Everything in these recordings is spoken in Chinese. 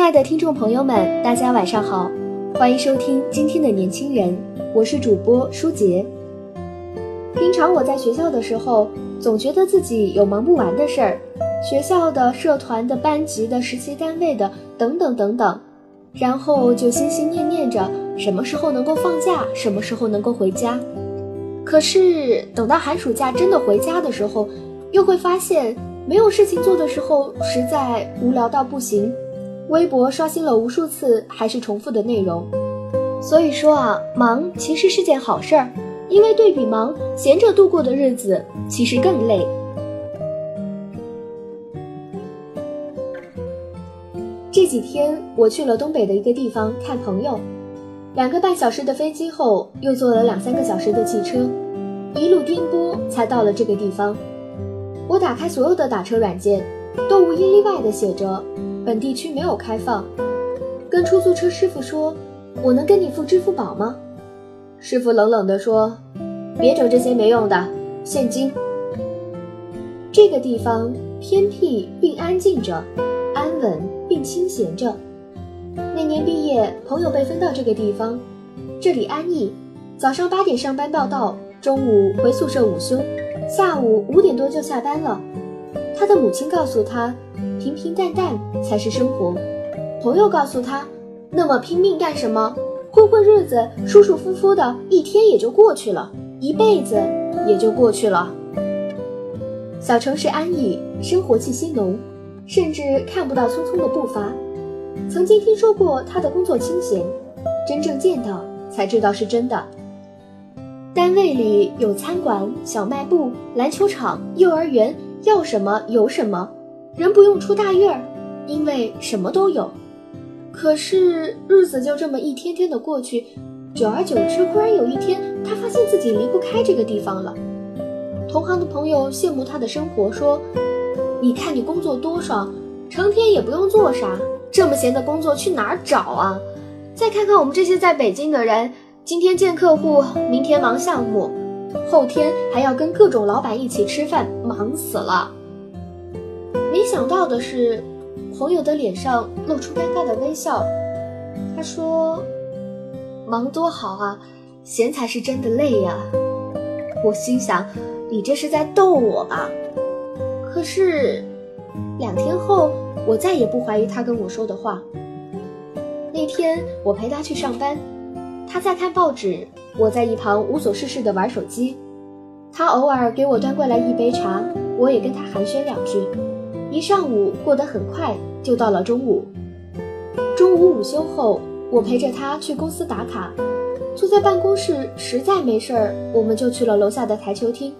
亲爱的听众朋友们，大家晚上好，欢迎收听今天的年轻人，我是主播舒杰。平常我在学校的时候，总觉得自己有忙不完的事儿，学校的、社团的、班级的、实习单位的等等等等，然后就心心念念着什么时候能够放假，什么时候能够回家。可是等到寒暑假真的回家的时候，又会发现没有事情做的时候，实在无聊到不行。微博刷新了无数次，还是重复的内容。所以说啊，忙其实是件好事儿，因为对比忙，闲着度过的日子其实更累。这几天我去了东北的一个地方看朋友，两个半小时的飞机后，又坐了两三个小时的汽车，一路颠簸才到了这个地方。我打开所有的打车软件，都无一例外的写着。本地区没有开放，跟出租车师傅说：“我能跟你付支付宝吗？”师傅冷冷地说：“别整这些没用的，现金。”这个地方偏僻并安静着，安稳并清闲着。那年毕业，朋友被分到这个地方，这里安逸。早上八点上班报到，中午回宿舍午休，下午五点多就下班了。他的母亲告诉他。平平淡淡才是生活。朋友告诉他：“那么拼命干什么？混混日子，舒舒服服的一天也就过去了，一辈子也就过去了。”小城市安逸，生活气息浓，甚至看不到匆匆的步伐。曾经听说过他的工作清闲，真正见到才知道是真的。单位里有餐馆、小卖部、篮球场、幼儿园，要什么有什么。人不用出大院儿，因为什么都有。可是日子就这么一天天的过去，久而久之，忽然有一天，他发现自己离不开这个地方了。同行的朋友羡慕他的生活，说：“你看你工作多爽，成天也不用做啥，这么闲的工作去哪儿找啊？”再看看我们这些在北京的人，今天见客户，明天忙项目，后天还要跟各种老板一起吃饭，忙死了。没想到的是，朋友的脸上露出尴尬的微笑。他说：“忙多好啊，闲才是真的累呀。”我心想：“你这是在逗我吧？”可是两天后，我再也不怀疑他跟我说的话。那天我陪他去上班，他在看报纸，我在一旁无所事事的玩手机。他偶尔给我端过来一杯茶，我也跟他寒暄两句。一上午过得很快，就到了中午。中午午休后，我陪着他去公司打卡。坐在办公室实在没事儿，我们就去了楼下的台球厅，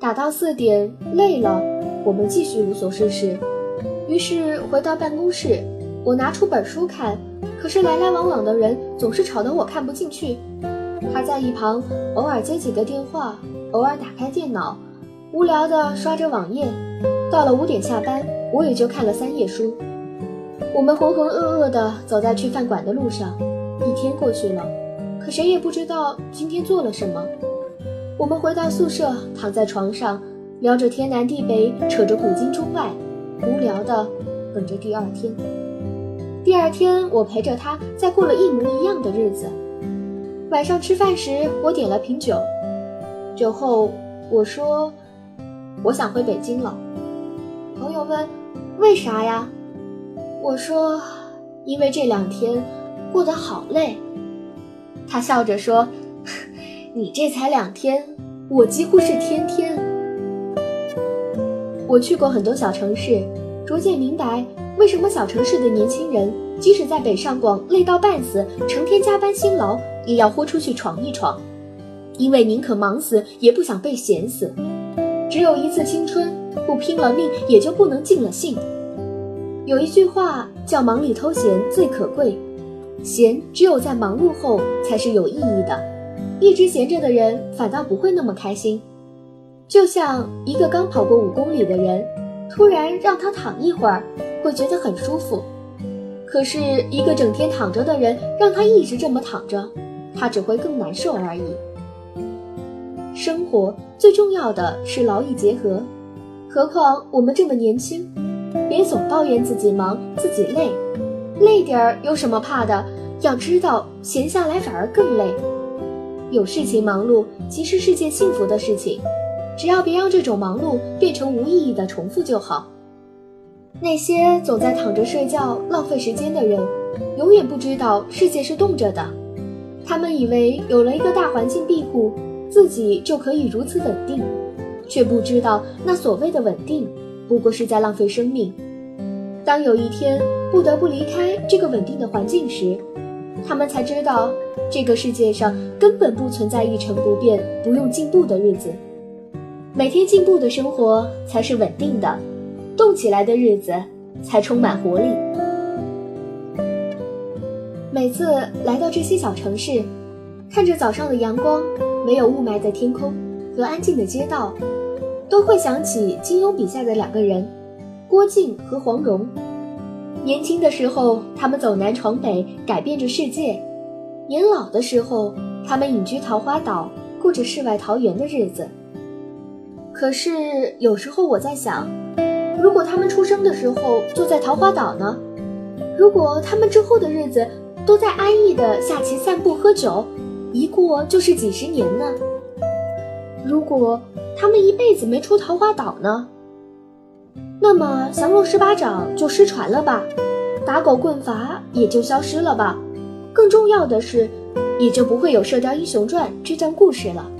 打到四点，累了，我们继续无所事事。于是回到办公室，我拿出本书看，可是来来往往的人总是吵得我看不进去。他在一旁偶尔接几个电话，偶尔打开电脑，无聊地刷着网页。到了五点下班，我也就看了三页书。我们浑浑噩噩地走在去饭馆的路上，一天过去了，可谁也不知道今天做了什么。我们回到宿舍，躺在床上，聊着天南地北，扯着古今中外，无聊的等着第二天。第二天，我陪着他再过了一模一样的日子。晚上吃饭时，我点了瓶酒，酒后我说：“我想回北京了。”朋友问：“为啥呀？”我说：“因为这两天过得好累。”他笑着说：“ 你这才两天，我几乎是天天。”我去过很多小城市，逐渐明白为什么小城市的年轻人，即使在北上广累到半死，成天加班辛劳，也要豁出去闯一闯，因为宁可忙死，也不想被闲死。只有一次青春，不拼了命，也就不能尽了兴。有一句话叫“忙里偷闲最可贵”，闲只有在忙碌后才是有意义的。一直闲着的人，反倒不会那么开心。就像一个刚跑过五公里的人，突然让他躺一会儿，会觉得很舒服；可是一个整天躺着的人，让他一直这么躺着，他只会更难受而已。生活最重要的是劳逸结合，何况我们这么年轻，别总抱怨自己忙、自己累，累点儿有什么怕的？要知道，闲下来反而更累。有事情忙碌，其实是件幸福的事情。只要别让这种忙碌变成无意义的重复就好。那些总在躺着睡觉浪费时间的人，永远不知道世界是动着的。他们以为有了一个大环境庇护，自己就可以如此稳定，却不知道那所谓的稳定，不过是在浪费生命。当有一天不得不离开这个稳定的环境时，他们才知道，这个世界上根本不存在一成不变、不用进步的日子。每天进步的生活才是稳定的，动起来的日子才充满活力。每次来到这些小城市，看着早上的阳光、没有雾霾的天空和安静的街道，都会想起金庸笔下的两个人，郭靖和黄蓉。年轻的时候，他们走南闯北，改变着世界；年老的时候，他们隐居桃花岛，过着世外桃源的日子。可是有时候我在想，如果他们出生的时候就在桃花岛呢？如果他们之后的日子都在安逸的下棋、散步、喝酒，一过就是几十年呢？如果他们一辈子没出桃花岛呢？那么降龙十八掌就失传了吧？打狗棍法也就消失了吧？更重要的是，也就不会有《射雕英雄传》这段故事了。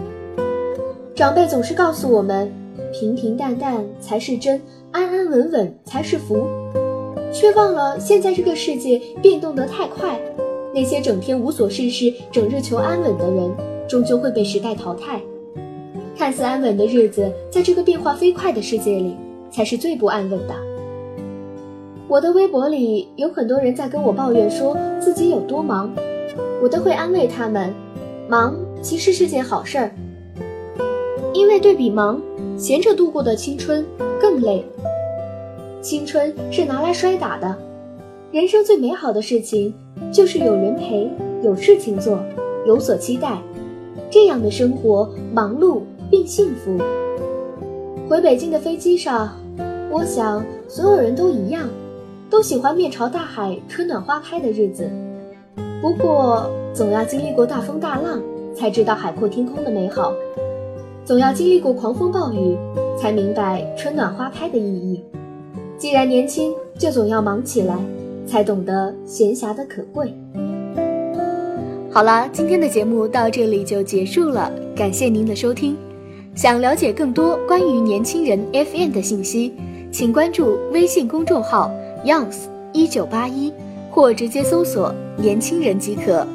长辈总是告诉我们，平平淡淡才是真，安安稳稳才是福，却忘了现在这个世界变动得太快，那些整天无所事事、整日求安稳的人，终究会被时代淘汰。看似安稳的日子，在这个变化飞快的世界里，才是最不安稳的。我的微博里有很多人在跟我抱怨，说自己有多忙，我都会安慰他们，忙其实是件好事儿。因为对比忙，闲着度过的青春更累。青春是拿来摔打的，人生最美好的事情就是有人陪，有事情做，有所期待。这样的生活忙碌并幸福。回北京的飞机上，我想所有人都一样，都喜欢面朝大海、春暖花开的日子。不过，总要经历过大风大浪，才知道海阔天空的美好。总要经历过狂风暴雨，才明白春暖花开的意义。既然年轻，就总要忙起来，才懂得闲暇的可贵。好了，今天的节目到这里就结束了，感谢您的收听。想了解更多关于年轻人 FM 的信息，请关注微信公众号 Youngs 一九八一，或直接搜索“年轻人”即可。